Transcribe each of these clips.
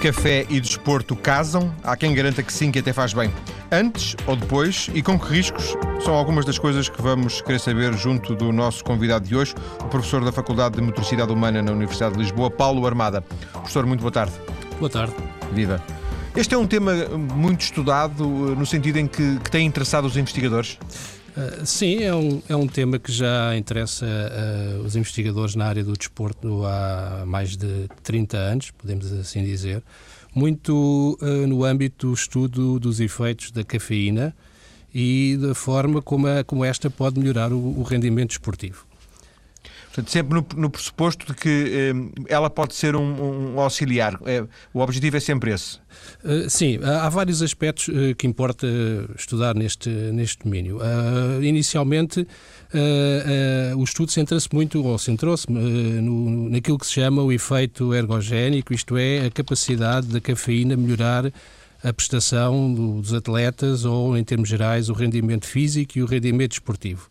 Café e desporto casam? Há quem garanta que sim, que até faz bem. Antes ou depois e com que riscos? São algumas das coisas que vamos querer saber junto do nosso convidado de hoje, o professor da Faculdade de Motricidade Humana na Universidade de Lisboa, Paulo Armada. Professor, muito boa tarde. Boa tarde. Viva. Este é um tema muito estudado no sentido em que, que tem interessado os investigadores? Uh, sim, é um, é um tema que já interessa uh, os investigadores na área do desporto há mais de 30 anos, podemos assim dizer, muito uh, no âmbito do estudo dos efeitos da cafeína e da forma como, a, como esta pode melhorar o, o rendimento esportivo. Portanto, sempre no, no pressuposto de que eh, ela pode ser um, um auxiliar. É, o objetivo é sempre esse. Uh, sim, há vários aspectos uh, que importa estudar neste, neste domínio. Inicialmente, o estudo centra-se muito, ou centrou-se naquilo que se chama o efeito ergogénico, isto é, a capacidade da cafeína melhorar a prestação dos atletas ou, em termos gerais, o rendimento físico e o rendimento esportivo.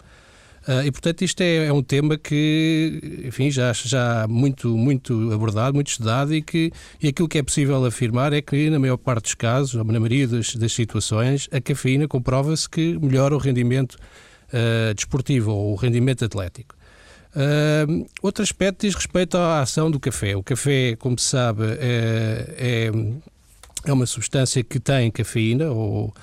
Uh, e, portanto, isto é, é, um tema que, enfim, já, já muito, muito abordado, muito estudado e que e aquilo que é possível afirmar é que, na maior parte dos casos, ou na maioria das, das situações, a cafeína comprova-se que melhora o rendimento uh, desportivo ou o rendimento atlético. Uh, outro aspecto diz respeito à ação do café. O café, como se sabe, é, é, é uma substância que tem cafeína ou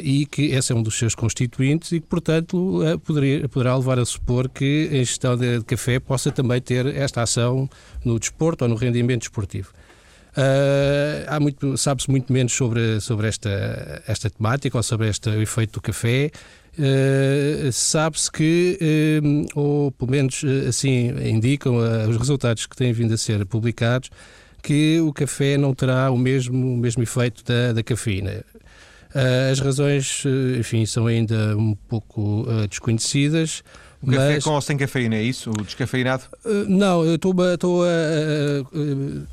e que esse é um dos seus constituintes e que, portanto, uh, poderia, poderá levar a supor que a ingestão de, de, café possa também ter esta ação no desporto ou no rendimento desportivo. Uh, há muito, sabe-se muito menos sobre, sobre esta, esta temática ou sobre este efeito do café. sabe-se que, ou pelo menos assim indicam os resultados que têm vindo a ser publicados, que o café não terá o mesmo, o mesmo efeito da, da cafeína. Eh, as razões, eh, enfim, são ainda um pouco uh, desconhecidas. O café com ou sem cafeína, é isso? O descafeinado? Não, eu estou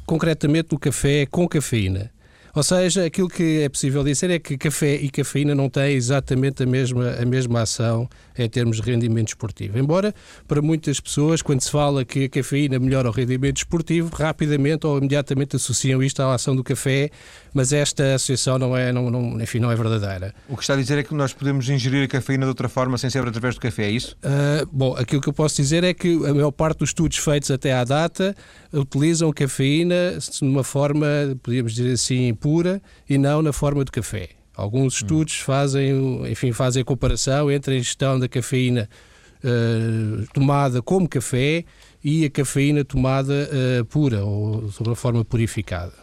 concretamente no café com cafeína. Ou seja, aquilo que é possível dizer é que café e cafeína não têm exatamente a mesma, a mesma ação em termos de rendimento esportivo. Embora, para muitas pessoas, quando se fala que a cafeína melhora o rendimento esportivo, rapidamente ou imediatamente associam isto à ação do café, mas esta associação não é, não, não, enfim, não é verdadeira. O que está a dizer é que nós podemos ingerir a cafeína de outra forma sem ser através do café, é isso? Uh, bom, aquilo que eu posso dizer é que a maior parte dos estudos feitos até à data utilizam cafeína de uma forma, podríamos dizer assim, pura e não na forma de café. Alguns estudos fazem, enfim, fazem a comparação entre a ingestão da cafeína uh, tomada como café e a cafeína tomada uh, pura ou sob uma forma purificada.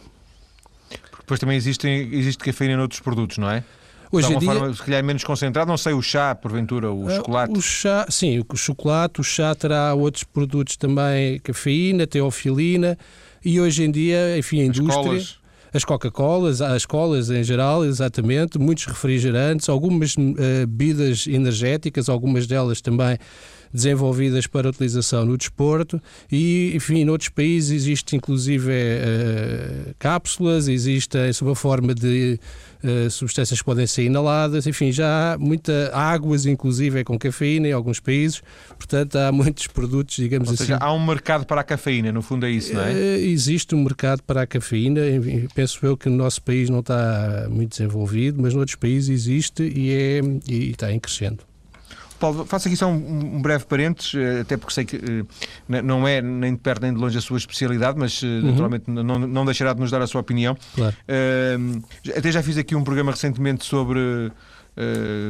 Porque depois também existe, existe cafeína noutros produtos, não é? Hoje uma dia... forma, se calhar, menos concentrado, não sei, o chá, porventura, o uh, chocolate. O chá, sim, o chocolate, o chá terá outros produtos também, cafeína, teofilina, e hoje em dia, enfim, a indústria... Colas. As Coca-Colas, as colas em geral, exatamente, muitos refrigerantes, algumas uh, bebidas energéticas, algumas delas também desenvolvidas para utilização no desporto e, enfim, noutros países existe inclusive uh, cápsulas, existe sob a forma de uh, substâncias que podem ser inaladas, enfim, já há muita águas, inclusive, com cafeína em alguns países, portanto há muitos produtos, digamos Ou assim. Seja, há um mercado para a cafeína, no fundo é isso, não é? Uh, existe um mercado para a cafeína, penso eu que no nosso país não está muito desenvolvido, mas noutros países existe e, é, e está em crescendo. Paulo, faço aqui só um, um, breve parênteses, eh, até porque sei que uh, não é nem de perto nem de longe a sua especialidade, mas uh, uhum. naturalmente não, não deixará de nos dar a sua opinião. Claro. Uh, até já fiz aqui um programa recentemente sobre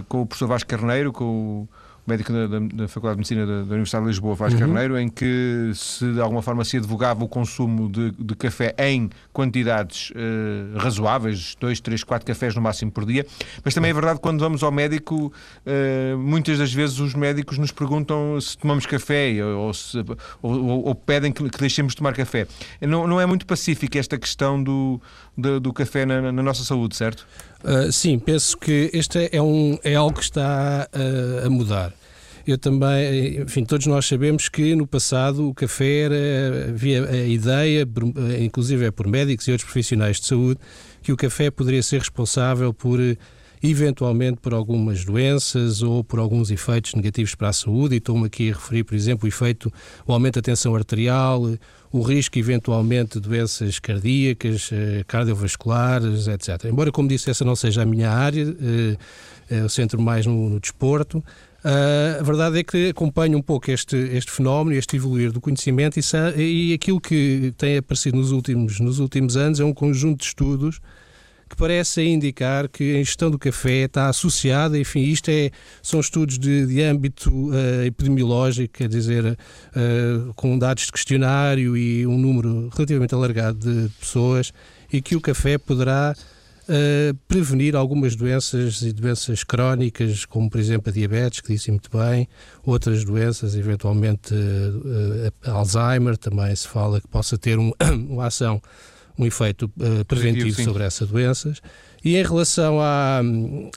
com o professor Vasco Carneiro, com o médico da, da, da, Faculdade de Medicina da, da, Universidade de Lisboa, Vaz uhum. Carneiro, em que se de alguma forma se advogava o consumo de, de café em quantidades uh, razoáveis, 2, 3, 4 cafés no máximo por dia. Mas também é verdade que quando vamos ao médico, uh, muitas das vezes os médicos nos perguntam se tomamos café ou, se, ou, ou pedem que, que, deixemos de tomar café. Não, não é muito pacífica esta questão do, do, do café na, na, nossa saúde, certo? Uh, sim, penso que este é, um, é algo que está a mudar. Eu também, enfim, todos nós sabemos que no passado o café era, havia a ideia, inclusive é por médicos e outros profissionais de saúde, que o café poderia ser responsável por eventualmente por algumas doenças ou por alguns efeitos negativos para a saúde, e estou-me aqui a referir, por exemplo, o efeito, o aumento da tensão arterial, o risco eventualmente de doenças cardíacas, eh, cardiovasculares, etc. Embora, como disse, essa não seja a minha área, eh, eh, eu centro mais no, no desporto, Uh, a verdade é que acompanho um pouco este, este fenómeno, este evoluir do conhecimento e, e, aquilo que tem aparecido nos últimos, nos últimos anos é um conjunto de estudos que parece indicar que a gestão do café está associada, enfim, isto é, são estudos de, de âmbito uh, epidemiológico, quer dizer, uh, com dados de questionário e um número relativamente alargado de pessoas, e que o café poderá uh, prevenir algumas doenças e doenças crónicas, como por exemplo a diabetes, que disse muito bem, outras doenças, eventualmente Alzheimer, também se fala que possa ter um, uma ação um efeito uh, preventivo sobre essas doenças. E em relação à,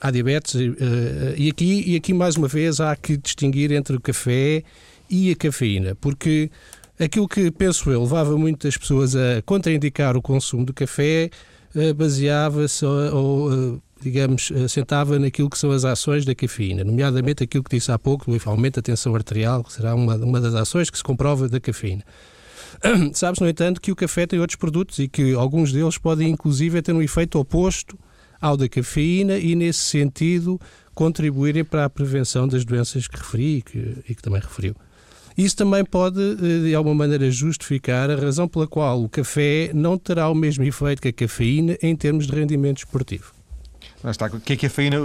à diabetes, uh, e, aqui, e aqui mais uma vez há que distinguir entre o café e a cafeína, porque aquilo que penso eu levava muitas pessoas a contraindicar o consumo do café uh, baseava-se ou, digamos, assentava naquilo que são as ações da cafeína, nomeadamente aquilo que disse há pouco, o aumento da tensão arterial, que será uma, uma das ações que se comprova da cafeína. Sabes, no entanto, que o café tem outros produtos e que alguns deles podem, inclusive, ter um efeito oposto ao da cafeína e, nesse sentido, contribuírem para a prevenção das doenças que referi e que, e que também referiu. Isso também pode, eh, de alguma maneira, justificar a razão pela qual o café não terá o mesmo efeito que a cafeína em termos de rendimento esportivo. Lá está, que é a cafeína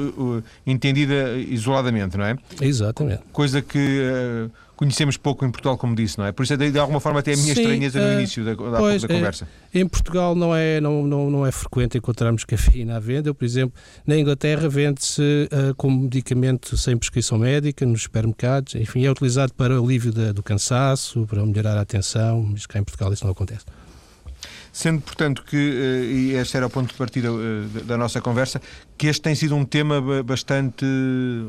entendida isoladamente, não é? Exatamente. Coisa que uh, conhecemos pouco em Portugal, como disse, não é? Por isso, de, de alguma forma, até a minha Sim, estranheza no uh, início da, da, pois, da conversa. É, em Portugal não é, não, não, não é frequente encontrarmos cafeína à venda. Eu, por exemplo, na Inglaterra vende-se uh, como medicamento sem prescrição médica nos supermercados. Enfim, é utilizado para o alívio da, do cansaço, para melhorar a atenção, mas cá em Portugal isso não acontece. Sendo, portanto, que, eh, e este era o ponto de partida eh, da nossa conversa, que este tem sido um tema bastante,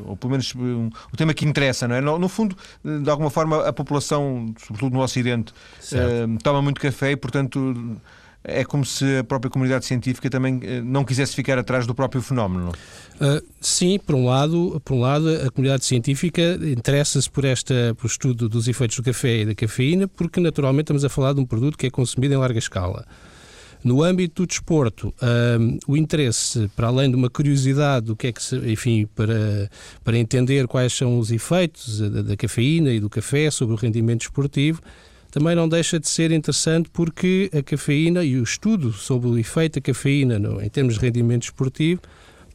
ou pelo menos um, um tema que interessa, não é? No, no, fundo, de alguma forma, a população, sobretudo no Ocidente, uh, toma muito café e, portanto, é como se a própria comunidade científica também não quisesse ficar atrás do próprio fenómeno. Uh, sim, por um lado, por um lado, a comunidade científica interessa-se por esta, por estudo dos efeitos do café e da cafeína, porque naturalmente estamos a falar de um produto que é consumido em larga escala. No âmbito do desporto, uh, o interesse, para além de uma curiosidade do que é que se, enfim, para, para entender quais são os efeitos da, da cafeína e do café sobre o rendimento esportivo, também não deixa de ser interessante porque a cafeína e o estudo sobre o efeito da cafeína no, em termos de rendimento esportivo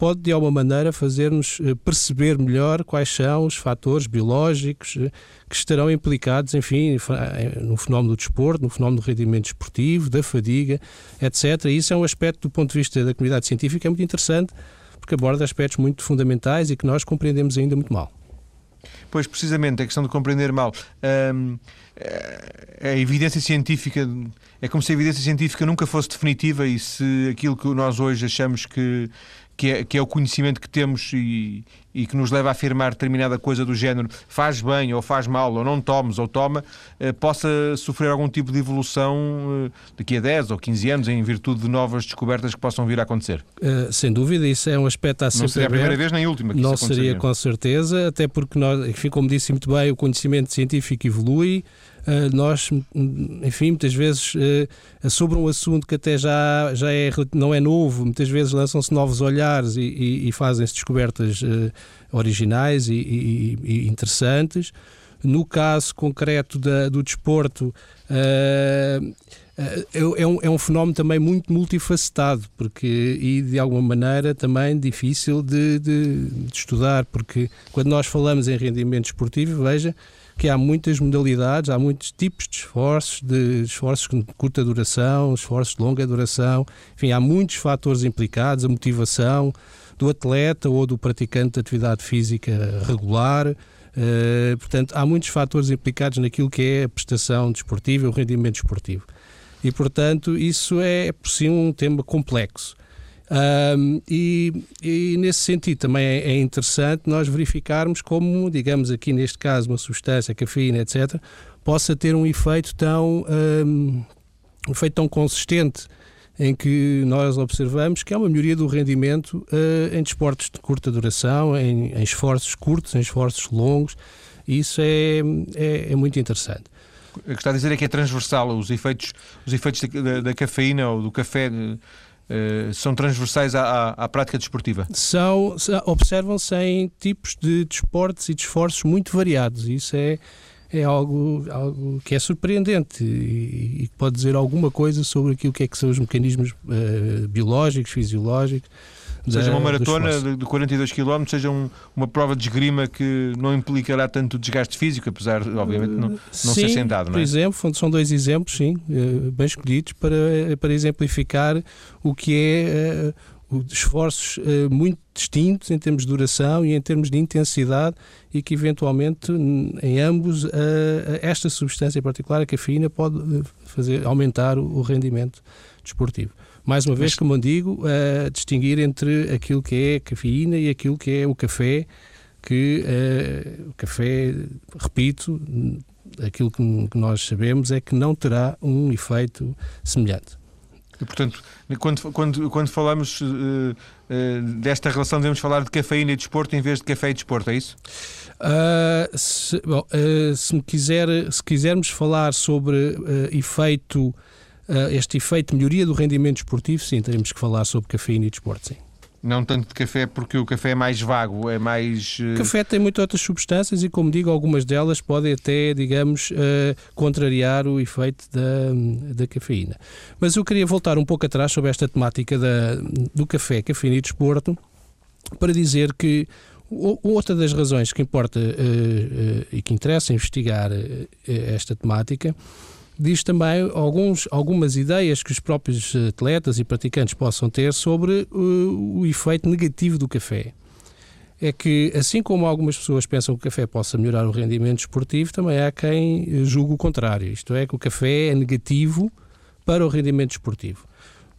pode, de alguma maneira, fazer-nos eh, perceber melhor quais são os fatores biológicos eh, que estarão implicados, enfim, no fenómeno do desporto, no fenómeno do rendimento esportivo, da fadiga, etc. E isso é um aspecto, do ponto de vista da comunidade científica, muito interessante, porque aborda aspectos muito fundamentais e que nós compreendemos ainda muito mal. Pois, precisamente, a questão de compreender mal. Hum, a evidência científica é como se a evidência científica nunca fosse definitiva e se aquilo que nós hoje achamos que que é, que é o conhecimento que temos e, e que nos leva a afirmar determinada coisa do género faz bem ou faz mal, ou não tomes ou toma, eh, possa sofrer algum tipo de evolução eh, daqui a 10 ou 15 anos em virtude de novas descobertas que possam vir a acontecer? Uh, sem dúvida, isso é um aspecto a sempre Não seria a primeira vez nem a última que Não seria com certeza, até porque nós, enfim, como disse muito bem, o conhecimento científico evolui, Uh, nós, enfim, muitas vezes uh, sobre um assunto que até já, já é, não é novo, muitas vezes lançam-se novos olhares e, e, e fazem-se descobertas uh, originais e, e, interessantes. No caso concreto da, do desporto, é, é, um, é um fenómeno também muito multifacetado porque, e de alguma maneira também difícil de, de, de estudar, porque quando nós falamos em rendimento esportivo, veja, que há muitas modalidades, há muitos tipos de esforços, de esforços de curta duração, esforços de longa duração, enfim, há muitos fatores implicados, a motivação do atleta ou do praticante de atividade física regular, uh, portanto, há muitos fatores implicados naquilo que é a prestação desportiva e o rendimento esportivo. E, portanto, isso é, por si, um tema complexo. E, e, nesse sentido também é, é, interessante nós verificarmos como, digamos aqui neste caso, uma substância, cafeína, etc., possa ter um efeito tão, um, um efeito tão consistente em que nós observamos que há uma melhoria do rendimento uh, em desportos de curta duração, em, em, esforços curtos, em esforços longos. Isso é, é, é muito interessante. O que está a dizer é que é transversal, os efeitos, os efeitos da, da cafeína ou do café uh, são transversais à, à, prática desportiva? São, observam-se em tipos de desportos e de esforços muito variados. Isso é, é algo, algo que é surpreendente e, e pode dizer alguma coisa sobre aquilo que é que são os mecanismos uh, biológicos, fisiológicos. Seja da, uma maratona de 42 km, seja um, uma prova de esgrima que não implicará tanto desgaste físico, apesar, obviamente, não, não sim, ser sentado. Não é? Por exemplo, são dois exemplos, sim, eh, bem escolhidos para, para exemplificar o que é esforços uh, muito distintos em termos de duração e em termos de intensidade e que eventualmente em ambos uh, esta substância em particular, a cafeína, pode fazer aumentar o, rendimento desportivo. Mais uma vez, como eu digo, distinguir entre aquilo que é a cafeína e aquilo que é o café, que o café, repito, aquilo que, que nós sabemos é que não terá um efeito semelhante. E, portanto, quando, quando, quando falamos uh, uh, desta relação, devemos falar de cafeína e desporto em vez de café e desporto, é isso? Uh, se, bom, se, me quiser, se quisermos falar sobre efeito, este efeito melhoria do rendimento esportivo, sim, teremos que falar sobre cafeína e desporto, sim. Não tanto de café, porque o café é mais vago, é mais. O café tem muitas outras substâncias e, como digo, algumas delas podem até, digamos, uh, contrariar o efeito da, da cafeína. Mas eu queria voltar um pouco atrás sobre esta temática da, do café, cafeína e desporto, para dizer que outra das razões que importa uh, uh, e que interessa investigar esta temática diz também alguns, algumas ideias que os próprios atletas e praticantes possam ter sobre uh, o efeito negativo do café. É que, assim como algumas pessoas pensam que o café possa melhorar o rendimento esportivo, também há quem julgue o contrário. Isto é, que o café é negativo para o rendimento esportivo.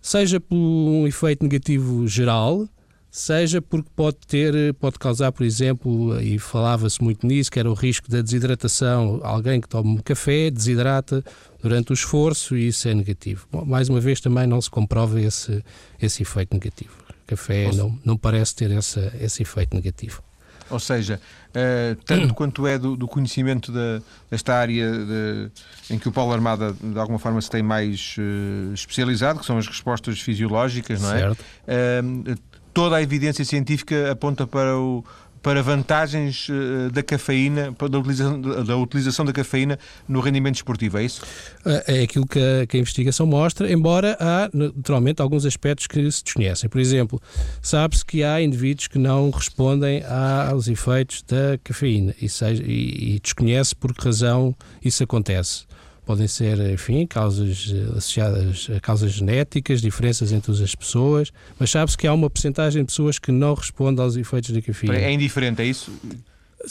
Seja por um efeito negativo geral, seja porque pode ter, pode causar, por exemplo, e falava-se muito nisso, que era o risco da desidratação. Alguém que toma um café desidrata durante o esforço e isso é negativo. Bom, mais uma vez também não se comprova esse, esse efeito negativo. Café não, não parece ter essa, esse efeito negativo. Ou seja, uh, tanto quanto é do, do conhecimento da, desta área de, em que o Paulo Armada de alguma forma se tem mais uh, especializado, que são as respostas fisiológicas, não é? Certo. Uh, toda a evidência científica aponta para o para vantagens uh, da cafeína, da utilização, da utilização da cafeína no rendimento esportivo, é isso? É, é aquilo que a, que a, investigação mostra, embora há naturalmente alguns aspectos que se desconhecem. Por exemplo, sabe-se que há indivíduos que não respondem aos efeitos da cafeína e, seja, e, e desconhece por que razão isso acontece. Podem ser, enfim, causas eh, associadas a causas genéticas, diferenças entre as pessoas, mas sabe-se que há uma porcentagem de pessoas que não respondem aos efeitos da cafeína. É indiferente, é isso?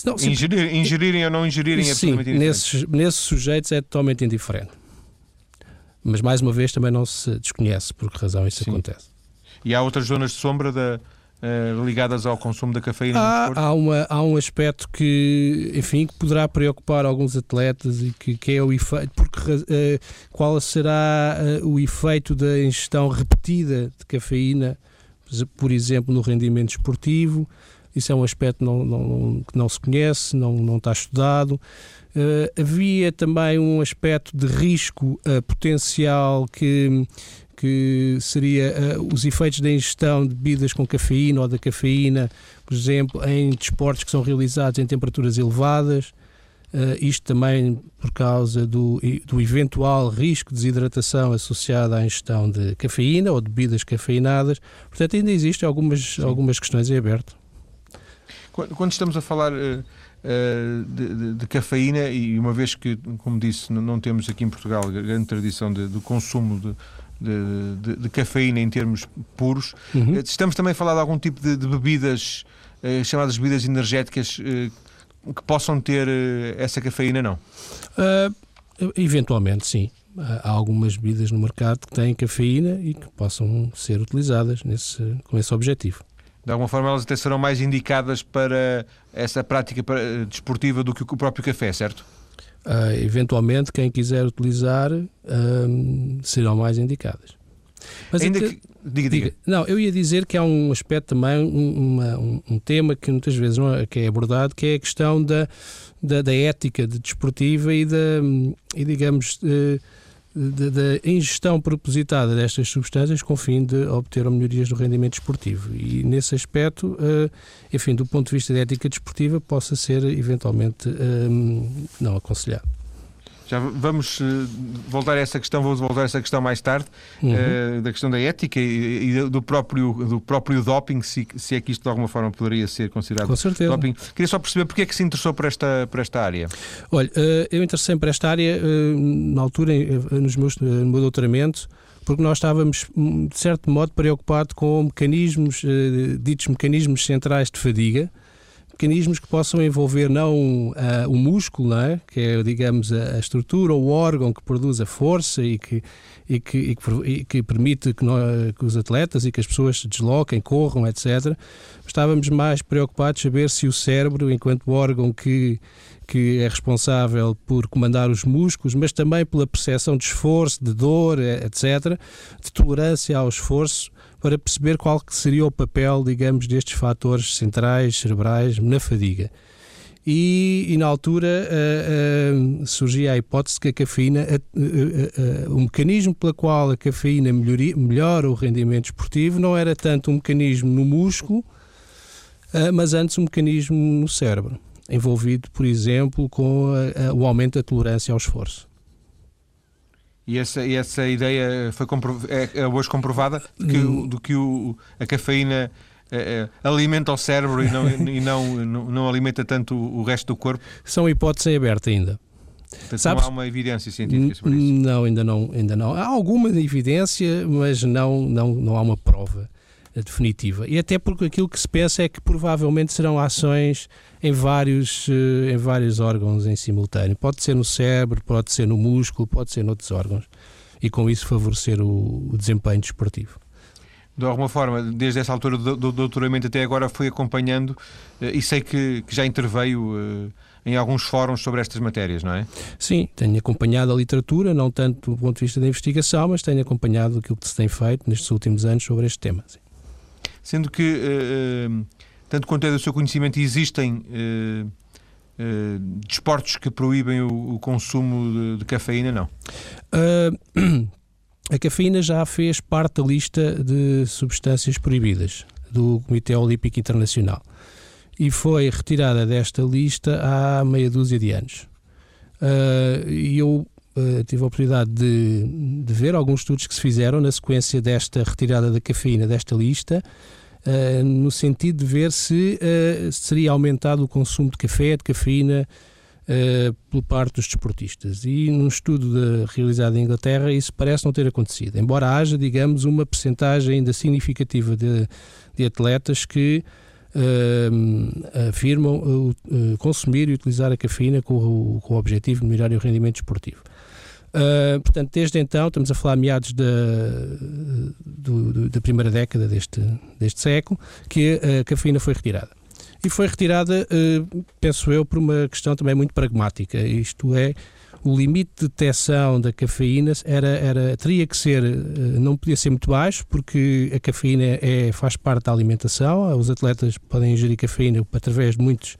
Não, Ingerir, ingerirem ou não ingerirem é Sim, nesses, nesses sujeitos é totalmente indiferente. Mas, mais uma vez, também não se desconhece por que razão isso Sim. acontece. E há outras zonas de sombra da, uh, ligadas ao consumo da cafeína há, há, uma, há um aspecto que, enfim, que poderá preocupar alguns atletas e que, que é o efeito, porque uh, qual será uh, o efeito da ingestão repetida de cafeína, por exemplo, no rendimento esportivo. Isso é um aspecto que não, não, que não se conhece, não, não está estudado. Uh, havia também um aspecto de risco uh, potencial que que seria uh, os efeitos da ingestão de bebidas com cafeína ou da cafeína, por exemplo, em desportos que são realizados em temperaturas elevadas. Uh, isto também por causa do, do eventual risco de desidratação associado à ingestão de cafeína ou de bebidas cafeinadas. Portanto, ainda existem algumas, algumas questões em aberto. Quando estamos a falar uh, de, de, de, cafeína, e uma vez que, como disse, não temos aqui em Portugal grande tradição de, de consumo de, de, de, de cafeína em termos puros. Uhum. Eh, estamos também a falar de algum tipo de, de bebidas, eh, chamadas bebidas energéticas, eh, que possam ter eh, essa cafeína, não? Uh, eventualmente, sim. Há algumas bebidas no mercado que têm cafeína e que possam ser utilizadas nesse, com esse objetivo. De alguma forma, elas até serão mais indicadas para essa prática desportiva do que o próprio café, certo? Uh, eventualmente, quem quiser utilizar serão mais indicadas. Mas Ainda que, diga, diga. Não, eu ia dizer que há um aspecto também, um, uma- um- um tema que muitas vezes não é, que é abordado, que é a questão da, da, da ética de desportiva e da, e digamos, da, ingestão propositada destas substâncias com o fim de obter melhorias do rendimento desportivo. E nesse aspecto, eh, enfim, do ponto de vista da ética desportiva, possa ser eventualmente eh, não aconselhado. Já vamos eh, voltar a essa questão, vamos voltar a essa questão mais tarde, Uhum. eh, da questão da ética e, e do, próprio, do próprio doping, se, se é que isto de alguma forma poderia ser considerado Com certeza. doping. Queria só perceber porque é que se interessou por esta, por esta área. Olha, eh, eu interessei-me por esta área na altura, nos meus, no meu doutoramento, porque nós estávamos, hum, de certo modo, preocupados com mecanismos, ditos mecanismos centrais de fadiga, mecanismos que possam envolver não ah, o músculo, não é? que é, digamos, a, a estrutura ou o órgão que produz a força e que, e que, e que, e que permite que, nós, que os atletas e que as pessoas se desloquem, corram, etc. Estávamos mais preocupados em saber se o cérebro, enquanto órgão que que é responsável por comandar os músculos, mas também pela percepção de esforço, de dor, etc., de tolerância ao esforço, para perceber qual que seria o papel, digamos, destes fatores centrais cerebrais na fadiga. E, e na altura uh, uh, surgia a hipótese que a cafeína, uh, o mecanismo pela qual a cafeína melhoria, melhora o rendimento esportivo não era tanto um mecanismo no músculo, mas antes um mecanismo no cérebro envolvido, por exemplo, com a, a, o aumento da tolerância ao esforço. E essa, e essa ideia foi é, é hoje comprovada de que, hum. do que o, a cafeína é, alimenta o cérebro e, não, e não, não, não, alimenta tanto o resto do corpo? São hipóteses em aberto ainda. Portanto, Sabes, não há uma evidência científica sobre isso? Não, ainda não, ainda não. Há alguma evidência, mas não, não, não há uma prova definitiva. E até porque aquilo que se pensa é que provavelmente serão ações em vários, em vários órgãos em simultâneo. Pode ser no cérebro, pode ser no músculo, pode ser noutros órgãos. E com isso favorecer o, o desempenho desportivo. De alguma forma, desde essa altura do, do doutoramento até agora, fui acompanhando uh, e sei que, que já interveio uh, em alguns fóruns sobre estas matérias, não é? Sim, tenho acompanhado a literatura, não tanto do ponto de vista da investigação, mas tenho acompanhado aquilo que se tem feito nestes últimos anos sobre este tema. Sim. Sendo que, uh, tanto quanto é do seu conhecimento, existem desportos que proíbem o, o consumo de, de, cafeína, não? a cafeína já fez parte da lista de substâncias proibidas do Comitê Olímpico Internacional e foi retirada desta lista há meia dúzia de anos. E eu Uh, tive a oportunidade de, de, ver alguns estudos que se fizeram na sequência desta retirada da cafeína desta lista, uh, no sentido de ver se uh, seria aumentado o consumo de café, de cafeína, por parte dos desportistas. E num estudo de, realizado em Inglaterra, isso parece não ter acontecido, embora haja, digamos, uma percentagem ainda significativa de, de atletas que Uh, afirmam uh, uh, consumir e utilizar a cafeína com o, com o objetivo de melhorar o rendimento esportivo. Portanto, desde então, estamos a falar meados da, do, do, da primeira década deste, deste século, que a cafeína foi retirada. E foi retirada, penso eu, por uma questão também muito pragmática, isto é, o limite de detecção da cafeína era, era, teria que ser, não podia ser muito baixo, porque a cafeína é, faz parte da alimentação, os atletas podem ingerir cafeína através de muitos,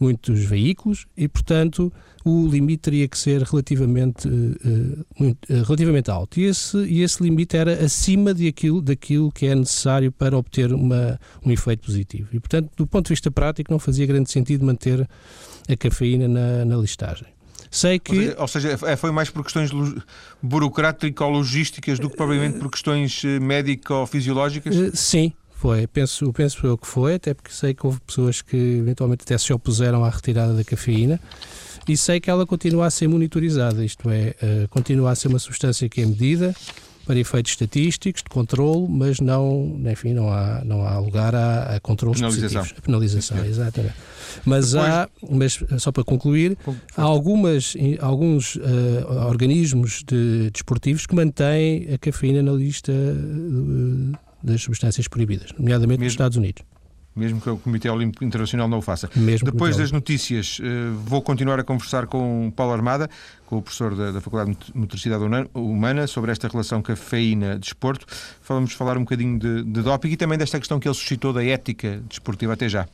muitos veículos e, portanto, o limite teria que ser relativamente, uh, muito, uh, relativamente alto. E esse, e esse limite era acima de aquilo, daquilo que é necessário para obter uma, um efeito positivo. E, portanto, do ponto de vista prático, não fazia grande sentido manter a cafeína na, na listagem. Sei que. Ou seja, foi mais por questões burocrático-logísticas do que propriamente por questões eh, médico-fisiológicas? Sim, foi. Penso, penso eu que foi, até porque sei que houve pessoas que eventualmente até se opuseram à retirada da cafeína e sei que ela continua a ser monitorizada, isto é, continua a ser uma substância que é medida para efeitos estatísticos, de controle, mas não, enfim, não há, não há lugar a, a controles penalização. positivos. A penalização, exatamente. Mas Depois... há, mas só para concluir, há algumas, alguns uh, organismos de, desportivos que mantêm a cafeína na lista uh, das substâncias proibidas, nomeadamente Mesmo... nos Estados Unidos. Mesmo que o Comitê Olímpico Internacional não o faça. Mesmo Depois das notícias, uh, vou continuar a conversar com o Paulo Armada, com o professor da, da Faculdade de Motricidade Humana, sobre esta relação cafeína-desporto. Vamos falar um bocadinho de, de doping e também desta questão que ele suscitou da ética desportiva. Até já.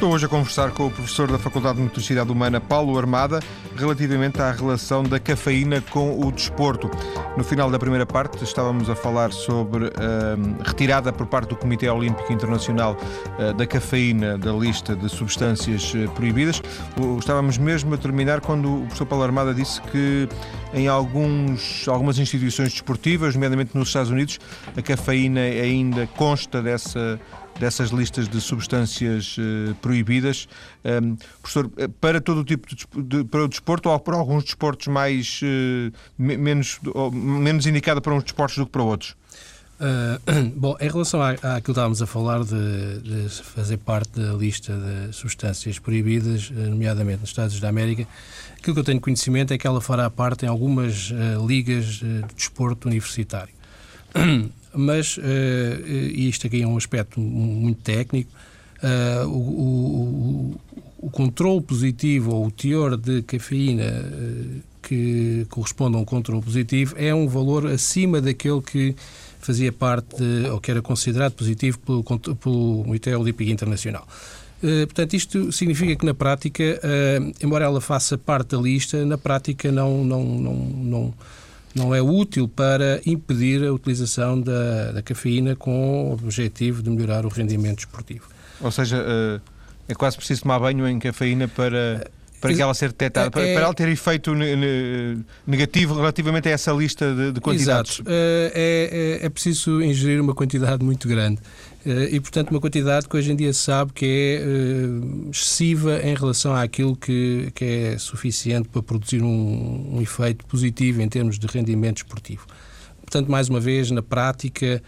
Estou hoje a conversar com o professor da Faculdade de Motricidade Humana, Paulo Armada, relativamente à relação da cafeína com o desporto. No final da primeira parte, estávamos a falar sobre a hum, retirada por parte do Comitê Olímpico Internacional uh, da cafeína da lista de substâncias uh, proibidas. Estávamos mesmo a terminar quando o professor Paulo Armada disse que em alguns, algumas instituições desportivas, nomeadamente nos Estados Unidos, a cafeína ainda consta dessa dessas listas de substâncias uh, proibidas. Um, professor, eh, para todo o tipo de, de, para o desporto ou para alguns desportos mais uh, menos, menos indicada para uns desportos do que para outros? Uh, bom, em relação àquilo que estávamos a falar de, de, fazer parte da lista de substâncias proibidas, nomeadamente nos Estados da América, aquilo que eu tenho conhecimento é que ela fará parte em algumas uh, ligas de desporto universitário. mas, uh, e isto aqui é um aspecto muito técnico, uh, o, o, o controle positivo ou o teor de cafeína que corresponde a um controle positivo é um valor acima daquele que fazia parte de, ou que era considerado positivo pelo, pelo Comitê Olímpico Internacional. Portanto, isto significa que na prática, embora ela faça parte da lista, na prática não, não, não, não não é útil para impedir a utilização da, da cafeína com o objetivo de melhorar o rendimento esportivo. Ou seja, eh, é quase preciso tomar banho em cafeína para para que ela ser detectada, para, é, para ela ter efeito negativo relativamente a essa lista de, de quantidades. Exato. Eh, é, é, é, preciso ingerir uma quantidade muito grande. Eh, e, portanto, uma quantidade que hoje em dia se sabe que é uh, excessiva em relação àquilo que, que é suficiente para produzir um, um efeito positivo em termos de rendimento esportivo. Portanto, mais uma vez, na prática,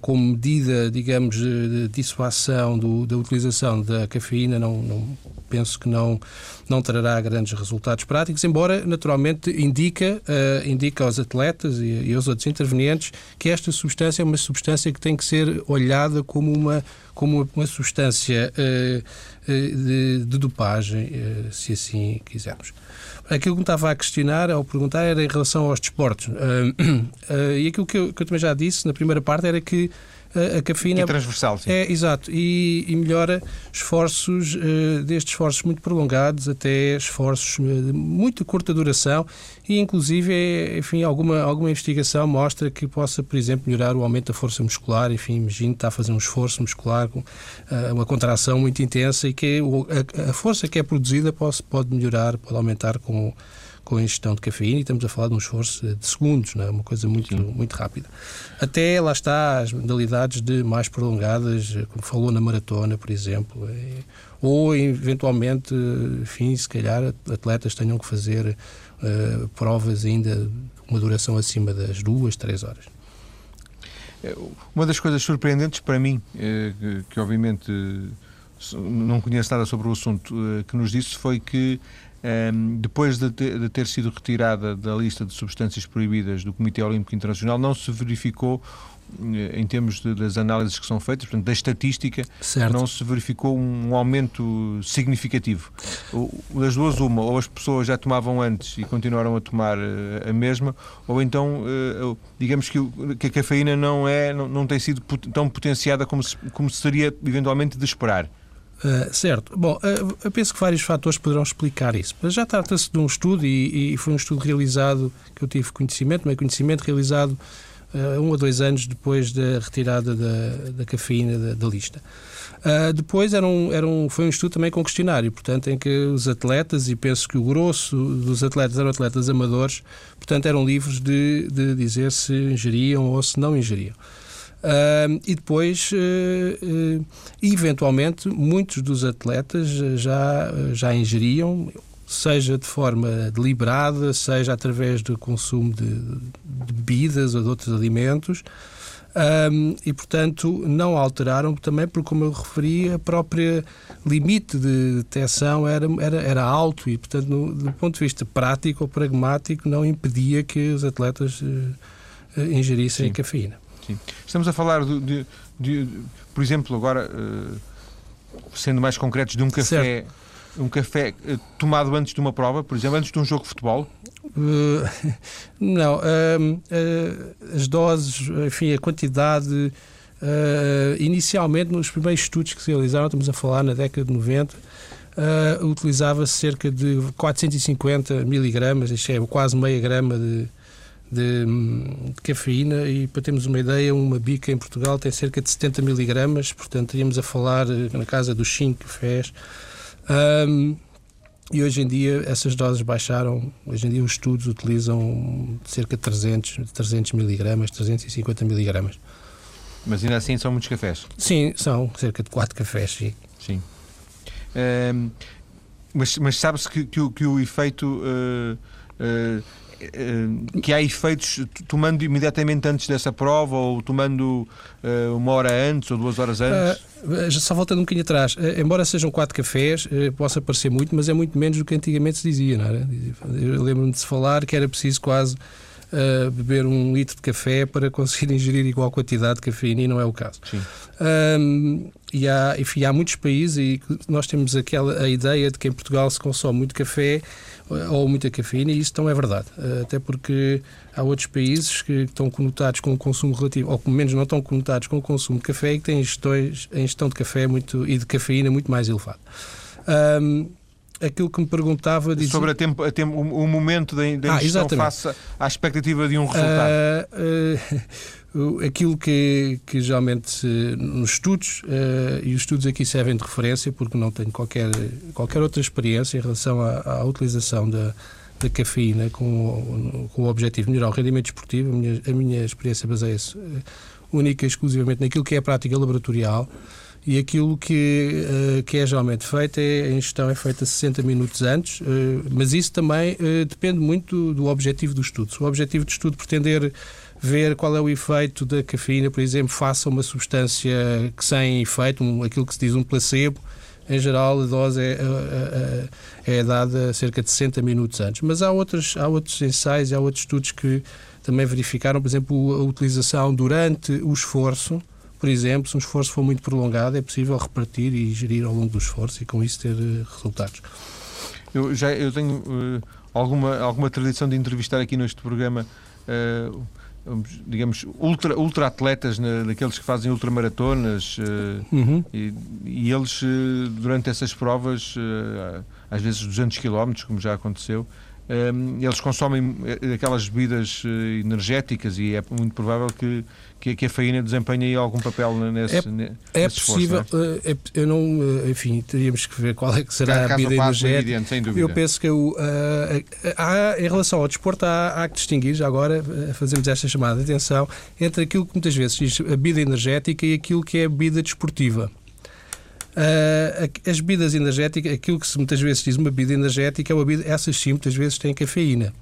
como medida, digamos, de dissuasão do, da utilização da cafeína, não, não, penso que não, não trará grandes resultados práticos, embora naturalmente indica, uh, indica aos atletas e, e, aos outros intervenientes que esta substância é uma substância que tem que ser olhada como uma, como uma substância uh, de, de, dopagem, se assim quisermos. Aquilo que me estava a questionar ao perguntar era em relação aos desportos. e aquilo que eu, que eu também já disse na primeira parte era que a, cafeína. É transversal, sim. É, exato. E, e melhora esforços, uh, desde esforços muito prolongados até esforços de muito curta duração e, inclusive, é, enfim, alguma, alguma investigação mostra que possa, por exemplo, melhorar o aumento da força muscular. Enfim, imagine está a fazer um esforço muscular com uh, uma contração muito intensa e que a, a força que é produzida pode, pode melhorar, pode aumentar com com a ingestão de cafeína e estamos a falar de um esforço de segundos, não é? uma coisa muito, muito rápida. Até lá está as modalidades de mais prolongadas, como falou na maratona, por exemplo, é, ou eventualmente, enfim, se calhar atletas tenham que fazer uh, provas ainda uma duração acima das duas, três horas. É, uma das coisas surpreendentes para mim, é, que, que obviamente não conheço nada sobre o assunto, eh, que nos disse foi que um, depois de ter, de ter, sido retirada da lista de substâncias proibidas do Comitê Olímpico Internacional, não se verificou, eh, em termos de, das análises que são feitas, portanto, da estatística, certo. não se verificou um aumento significativo. Das duas, uma, ou as pessoas já tomavam antes e continuaram a tomar eh, a mesma, ou então, eh, digamos que, que a cafeína não, é, não, não tem sido tão potenciada como se, como seria eventualmente de esperar. Uh, certo. Bom, uh, eu penso que vários fatores poderão explicar isso. Mas já trata-se de um estudo e, e, foi um estudo realizado que eu tive conhecimento, mas conhecimento realizado uh, um ou dois anos depois da retirada da, da cafeína da, da lista. depois era um, era um, foi um estudo também com questionário, portanto, em que os atletas, e penso que o grosso dos atletas eram atletas amadores, portanto, eram livres de, de dizer se ingeriam ou se não ingeriam. Uh, e depois, uh, uh, eventualmente, muitos dos atletas já, já ingeriam, seja de forma deliberada, seja através do consumo de, de bebidas ou de outros alimentos. Um, e, portanto, não alteraram também, porque, como eu referi, a própria limite de detecção era, era, era alto e, portanto, no, do ponto de vista prático ou pragmático, não impedia que os atletas ingerissem Sim. cafeína. Sim. Estamos a falar de, de, de por exemplo, agora, sendo mais concretos, de um café. Certo um café tomado antes de uma prova, por exemplo, antes de um jogo de futebol? Uh, não. Uh, uh, as doses, enfim, a quantidade. inicialmente, nos primeiros estudos que se realizaram, estamos a falar na década de 90, utilizava-se cerca de 450 miligramas, isto é quase meia grama de, de, de, cafeína e para termos uma ideia, uma bica em Portugal tem cerca de 70 miligramas, portanto estaríamos a falar na casa dos 5 cafés. Um, e hoje em dia essas doses baixaram. Hoje em dia os estudos utilizam cerca de 300, 300 miligramas, 350 miligramas. Mas ainda assim são muitos cafés? Sim, são cerca de 4 cafés. Sim. sim. Um, mas, mas sabe-se que, que, que, o efeito. Uh, uh, que há efeitos tomando imediatamente antes dessa prova ou tomando uma hora antes ou duas horas antes? Eh, só voltando um bocadinho atrás, eh, embora sejam quatro cafés, eh, possa parecer muito, mas é muito menos do que antigamente se dizia, não? Eu lembro-me de se falar que era preciso quase uh, beber um litro de café para conseguir ingerir igual quantidade de cafeína e não é o caso. Um, e há, enfim, há muitos países e nós temos aquela a ideia de que em Portugal se consome muito café ou muita cafeína e isso não é verdade. Até porque há outros países que estão conotados com o consumo relativo, ou pelo menos não estão conotados com o consumo de café e que têm gestões, em gestão de café muito, e de cafeína muito mais elevado. Um, aquilo que me perguntava dizia... sobre a tempo, a tempo, o, o, momento da, da ah, face à expectativa de um resultado. Uh, uh, aquilo que, que geralmente nos estudos, uh, e os estudos aqui servem de referência porque não tenho qualquer, qualquer outra experiência em relação à, à utilização da, da cafeína com, com o objetivo de melhorar o rendimento esportivo. A minha, a minha experiência baseia-se única e exclusivamente naquilo que é a prática laboratorial e aquilo que, uh, que é geralmente feito é a ingestão é feita 60 minutos antes, uh, mas isso também uh, depende muito do, do, objetivo do estudo. Se o objetivo do estudo pretender ver qual é o efeito da cafeína, por exemplo, faça uma substância que sem efeito, um, aquilo que se diz um placebo, em geral a dose é, é, é, dada cerca de 60 minutos antes. Mas há outros, há outros ensaios, há outros estudos que também verificaram, por exemplo, a utilização durante o esforço, por exemplo, se um esforço for muito prolongado, é possível repartir e gerir ao longo do esforço e com isso ter uh, resultados. Eu, já, eu tenho uh, alguma, alguma tradição de entrevistar aqui neste programa, uh, digamos, ultra, ultra atletas, na, daqueles que fazem ultramaratonas, uhum. e, e, eles, durante essas provas, às vezes 200 km, como já aconteceu, eles consomem eh, aquelas bebidas eh, energéticas e é muito provável que, que, a faína desempenhe algum papel nesse, é, nesse é esforço, possível não é? Eh, é, eu não enfim teríamos que ver qual é que será a bebida energética. eu penso que o, uh, há, em relação ao desporto há, há que distinguir já agora fazemos esta chamada de atenção entre aquilo que muitas vezes diz a bebida energética e aquilo que é a bebida desportiva Uh, as bebidas energéticas, aquilo que se muitas vezes diz uma bebida energética, é uma bebida, essas sim muitas vezes têm cafeína.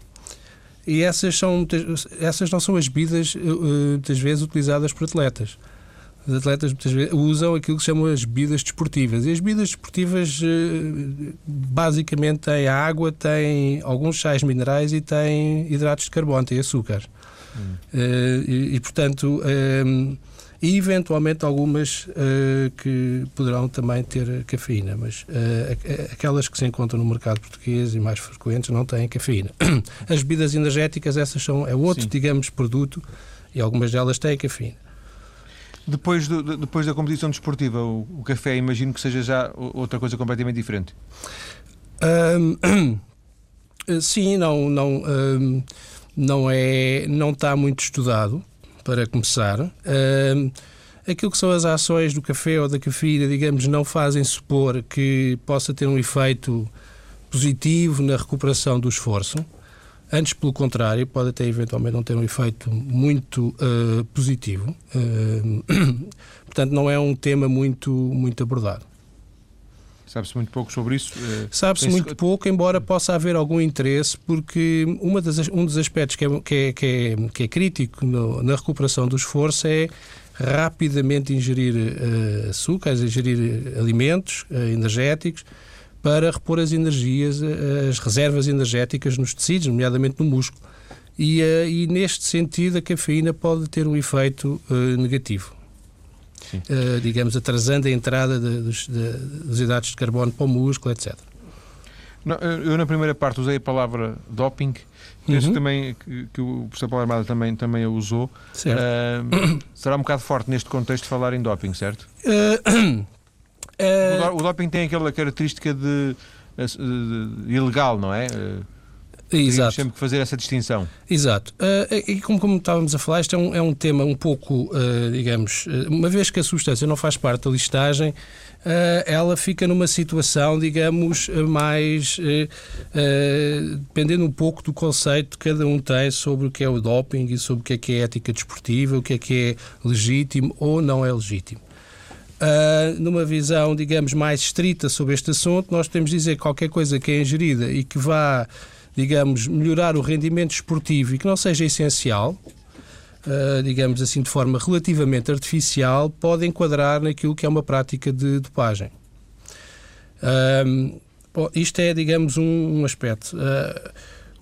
E essas, são, essas não são as bebidas uh, muitas vezes utilizadas por atletas. Os atletas muitas vezes usam aquilo que se chamam as bebidas desportivas. E as bebidas desportivas basicamente têm água, têm alguns sais minerais e têm hidratos de carbono, têm açúcar. Hum. E, e, portanto e eventualmente algumas uh, que poderão também ter cafeína, mas uh, aquelas que se encontram no mercado português e mais frequentes não têm cafeína. As bebidas energéticas, essas são é outro, Sim. digamos, produto e algumas delas têm cafeína. Depois, do, depois da competição desportiva, o, o, café, imagino que seja já outra coisa completamente diferente. Um, sim, não, não, um, não é, não está muito estudado para começar. Uh, aquilo que são as ações do café ou da cafeína, digamos, não fazem supor que possa ter um efeito positivo na recuperação do esforço. Antes, pelo contrário, pode até eventualmente não ter um efeito muito uh, positivo. Uh, portanto, não é um tema muito, muito abordado. Sabe-se muito pouco sobre isso? Eh, Sabe-se muito pouco, embora possa haver algum interesse, porque uma das, um dos aspectos que é, que é, que é, que é crítico no, na recuperação do esforço é rapidamente ingerir uh, açúcares, ingerir alimentos uh, energéticos para repor as energias, as reservas energéticas nos tecidos, nomeadamente no músculo. e, uh, e neste sentido a cafeína pode ter um efeito uh, negativo. Uh, digamos, atrasando a entrada de, de, de, dos hidratos de carbono para o músculo, etc. Não, eu, na primeira parte, usei a palavra doping. Penso uhum. também que, que, o professor Paulo Armada também, também a usou. Certo. Uh, será um bocado forte neste contexto falar em doping, certo? Uh, o, doping tem aquela característica de, de, de ilegal, não é? Exato. sempre que fazer essa distinção. Exato. Uh, e como, como, estávamos a falar, isto é um, é um tema um pouco, uh, digamos, uma vez que a substância não faz parte da listagem, uh, ela fica numa situação, digamos, mais. dependendo um pouco do conceito que cada um tem sobre o que é o doping e sobre o que é que é ética desportiva, o que é que é legítimo ou não é legítimo. Uh, numa visão, digamos, mais estrita sobre este assunto, nós podemos dizer que qualquer coisa que é ingerida e que vá digamos, melhorar o rendimento esportivo e que não seja essencial, uh, digamos assim, de forma relativamente artificial, pode enquadrar naquilo que é uma prática de dopagem. Bom, isto é, digamos, um, um aspecto. Uh,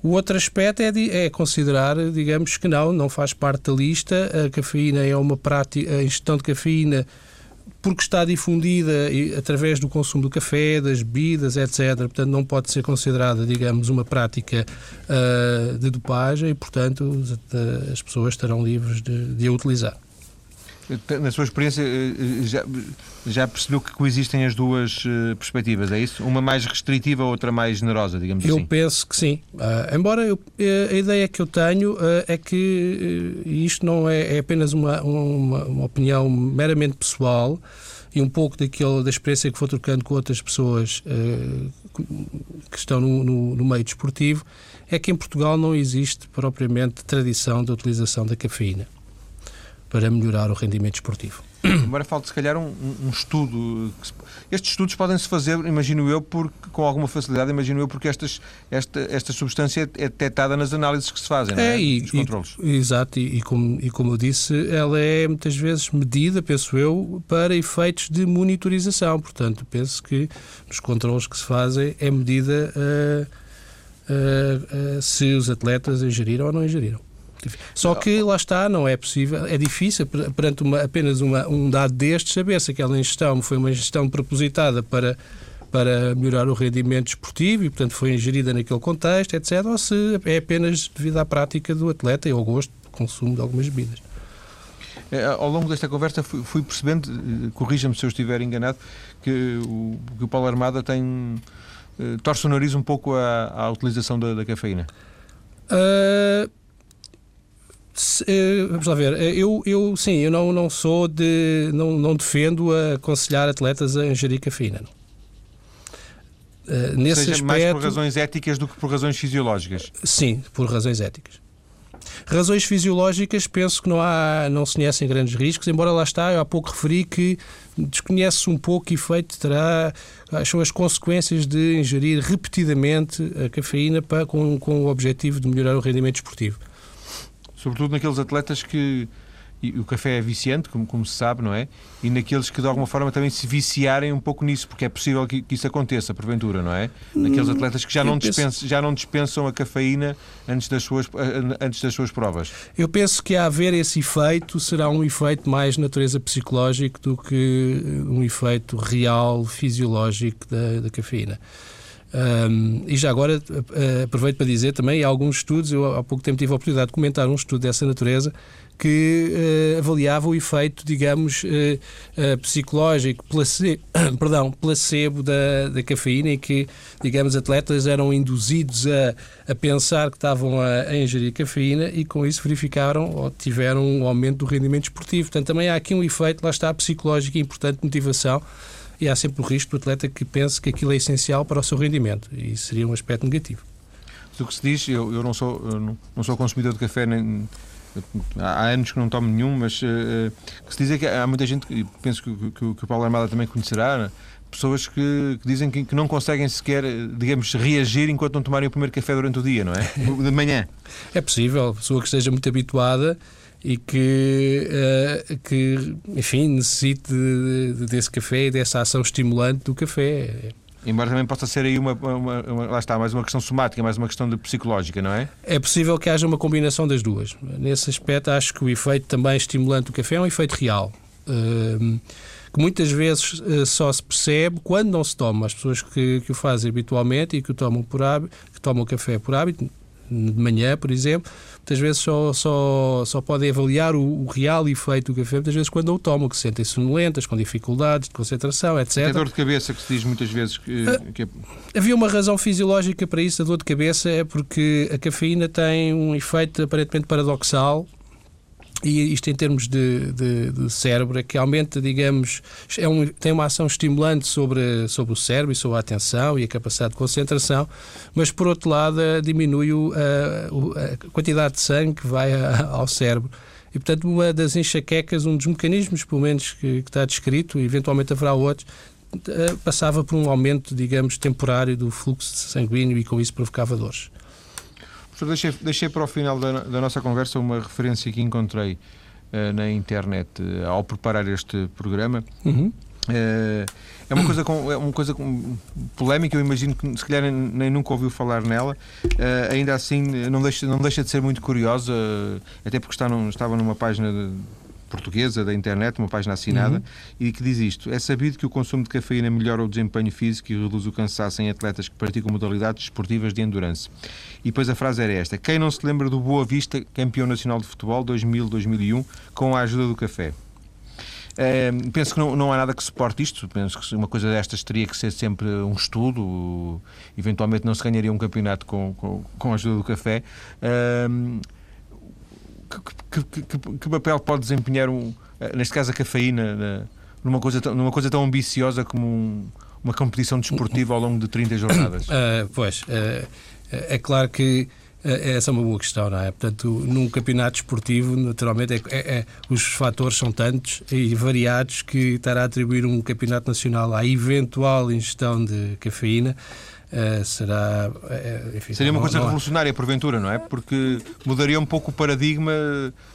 o outro aspecto é, é, considerar, digamos, que não, não faz parte da lista. A cafeína é uma prática, a ingestão de cafeína porque está difundida através do consumo do café, das bebidas, etc. Portanto, não pode ser considerada, digamos, uma prática uh, de dopagem e, portanto, as pessoas estarão livres de, de a utilizar. Na sua experiência, eh, já, já, percebeu que coexistem as duas eh, perspectivas, é isso? Uma mais restritiva, outra mais generosa, digamos eu assim? Eu penso que sim. Uh, embora eu, a ideia que eu tenho uh, é que uh, isto não é, é apenas uma, uma, uma, opinião meramente pessoal e um pouco daquilo, da experiência que vou trocando com outras pessoas que estão no, no, no meio desportivo, é que em Portugal não existe propriamente tradição da utilização da cafeína para melhorar o rendimento esportivo. Embora falte, se calhar, um, um estudo. Estes estudos podem-se fazer, imagino eu, porque, com alguma facilidade, imagino eu, porque estas, esta, esta substância é detectada nas análises que se fazem, é, é? E, controles. E, exato, e, e, como, e como eu disse, ela é muitas vezes medida, penso eu, para efeitos de monitorização. Portanto, penso que nos controles que se fazem é medida uh, uh, uh, se os atletas ingeriram ou não ingeriram. Só que lá está, não é possível, é difícil perante uma, apenas uma, um dado destes saber se aquela ingestão foi uma ingestão propositada para para melhorar o rendimento esportivo e, portanto, foi ingerida naquele contexto, etc., ou se é apenas devido à prática do atleta e ao gosto de consumo de algumas bebidas. É, ao longo desta conversa fui, fui percebendo, eh, corrija-me se eu estiver enganado, que o, que o Paulo Armada tem eh, torce o nariz um pouco à, à utilização da, da cafeína. Uh, eh, vamos lá ver, eh, eu, eu sim, eu não, não sou de. Não, não defendo aconselhar atletas a ingerir cafeína. Uh, nesse seja, aspecto, mais por razões éticas do que por razões fisiológicas? Sim, por razões éticas. Razões fisiológicas, penso que não, há, não se conhecem grandes riscos, embora lá está, eu há pouco referi que desconhece um pouco que efeito terá, são as consequências de ingerir repetidamente a cafeína para, com, com o objetivo de melhorar o rendimento esportivo sobretudo naqueles atletas que e o café é viciante, como, como, se sabe, não é? E naqueles que de alguma forma também se viciarem um pouco nisso, porque é possível que, que isso aconteça, porventura, não é? Naqueles hum, atletas que já não, dispensam, já não dispensam a cafeína antes das, suas, antes das suas provas. Eu penso que a haver esse efeito será um efeito mais natureza psicológico do que um efeito real, fisiológico da, da cafeína. Um, e já agora uh, aproveito para dizer também há alguns estudos, eu há pouco tempo tive a oportunidade de comentar um estudo dessa natureza que uh, avaliava o efeito, digamos, uh, psicológico, placebo, perdão, placebo da, da cafeína e que, digamos, atletas eram induzidos a, a pensar que estavam a, a, ingerir cafeína e com isso verificaram ou tiveram um aumento do rendimento esportivo. Portanto, também há aqui um efeito, lá está, psicológico importante motivação e há sempre o risco do atleta que pense que aquilo é essencial para o seu rendimento e seria um aspecto negativo. O que se diz, eu, eu, não, sou, eu não, sou consumidor de café, nem, há anos que não tomo nenhum, mas uh, que se diz é que há muita gente, e penso que, que, que, o Paulo Armada também conhecerá, né? pessoas que, que dizem que, que, não conseguem sequer, digamos, reagir enquanto não tomarem o primeiro café durante o dia, não é? De manhã. É possível, pessoa que esteja muito habituada e que, uh, que enfim, necessite de, de, desse café e dessa ação estimulante do café. Embora também possa ser aí uma, uma, uma, lá está, mais uma questão somática, mais uma questão de psicológica, não é? É possível que haja uma combinação das duas. Nesse aspecto, acho que o efeito também estimulante do café é um efeito real. Uh, que muitas vezes uh, só se percebe quando não se toma. As pessoas que, que o fazem habitualmente e que o tomam por hábito, que tomam café por hábito, de manhã, por exemplo, muitas vezes só, só, só podem avaliar o, o real efeito do café, muitas vezes quando o tomam, que se sentem sonolentas, com dificuldades de concentração, etc. É dor de cabeça que se diz muitas vezes que, uh, que... Havia uma razão fisiológica para isso, a dor de cabeça é porque a cafeína tem um efeito aparentemente paradoxal e isto em termos de, de, de, cérebro é que aumenta, digamos, é um, tem uma ação estimulante sobre, sobre o cérebro e sobre a atenção e a capacidade de concentração, mas por outro lado eh, diminui a, a, quantidade de sangue que vai a, ao cérebro. E, portanto, uma das enxaquecas, um dos mecanismos, pelo menos, que, que está descrito, e eventualmente haverá outros, eh, passava por um aumento, digamos, temporário do fluxo sanguíneo e com isso provocava dores. Professor, deixei, deixei para o final da, da, nossa conversa uma referência que encontrei uh, na internet uh, ao preparar este programa. Uhum. Uh, é uma coisa com, é uma coisa com, polémica, eu imagino que se calhar nem, nem nunca ouviu falar nela. ainda assim, não deixa, não deixa de ser muito curiosa, até porque está num, estava numa página de, portuguesa da internet, uma página assinada, uhum. e que diz isto: É sabido que o consumo de cafeína melhora o desempenho físico e reduz o cansaço em atletas que praticam modalidades esportivas de endurance. E depois a frase era esta: Quem não se lembra do Boa Vista, campeão nacional de futebol 2000-2001, com a ajuda do café? Penso que não, não há nada que suporte isto. Penso que uma coisa destas teria que ser sempre um estudo. Eventualmente não se ganharia um campeonato com, com, com a ajuda do café. Que, que, papel pode desempenhar, um, eh, neste caso, a cafeína numa coisa, numa coisa tão ambiciosa como um, uma competição desportiva ao longo de 30 jornadas? Uh, pois, uh, é claro que essa é uma boa questão, não é? Portanto, num campeonato esportivo, naturalmente, é, é, é, os fatores são tantos e variados que estar a atribuir um campeonato nacional à eventual ingestão de cafeína Uh, será. Uh, enfim, Seria uma coisa não, revolucionária, porventura, não é? Porque mudaria um pouco o paradigma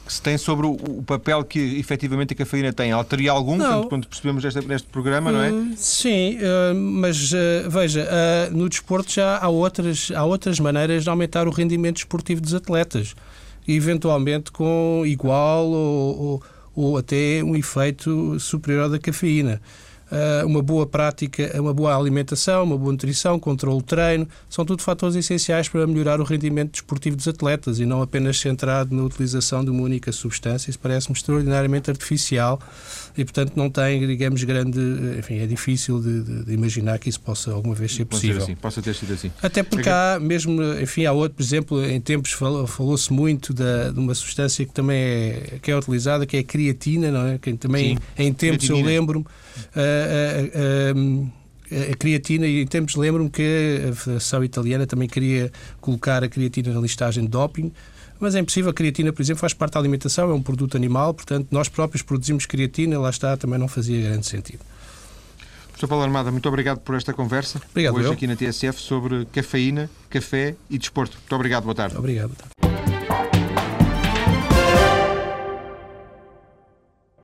que se tem sobre o, o papel que efetivamente a cafeína tem. Alteria algum, não. quando percebemos neste, neste programa, não é? Uh, sim, mas veja, no desporto já há outras, há outras maneiras de aumentar o rendimento esportivo dos atletas, eventualmente com igual ou, ou, ou até um efeito superior ao da cafeína. Eh, uma boa prática, uma boa alimentação, uma boa nutrição, controle de treino, são tudo fatores essenciais para melhorar o rendimento desportivo dos atletas e não apenas centrado na utilização de uma única substância. Isso parece-me extraordinariamente artificial e, portanto, não tem, digamos, grande. Enfim, é difícil de, de, de imaginar que isso possa alguma vez ser possível. Ser assim, possa ter sido assim. Até porque há, mesmo, enfim, há outro, por exemplo, em tempos falou-se muito da, de uma substância que também é, que é utilizada, que é a creatina, não é? Que também Sim, em tempos creatinina. eu lembro-me. Uh, uh, a creatina, e em tempos lembro-me que a Federação Italiana também queria colocar a creatina na listagem de doping, mas é impossível. A creatina, por exemplo, faz parte da alimentação, é um produto animal, portanto, nós próprios produzimos creatina, lá está, também não fazia grande sentido. Professor Paulo Armada, muito obrigado por esta conversa. Obrigado, Hoje eu. aqui na TSF sobre cafeína, café e desporto. Muito obrigado, boa tarde. Obrigado, boa tarde.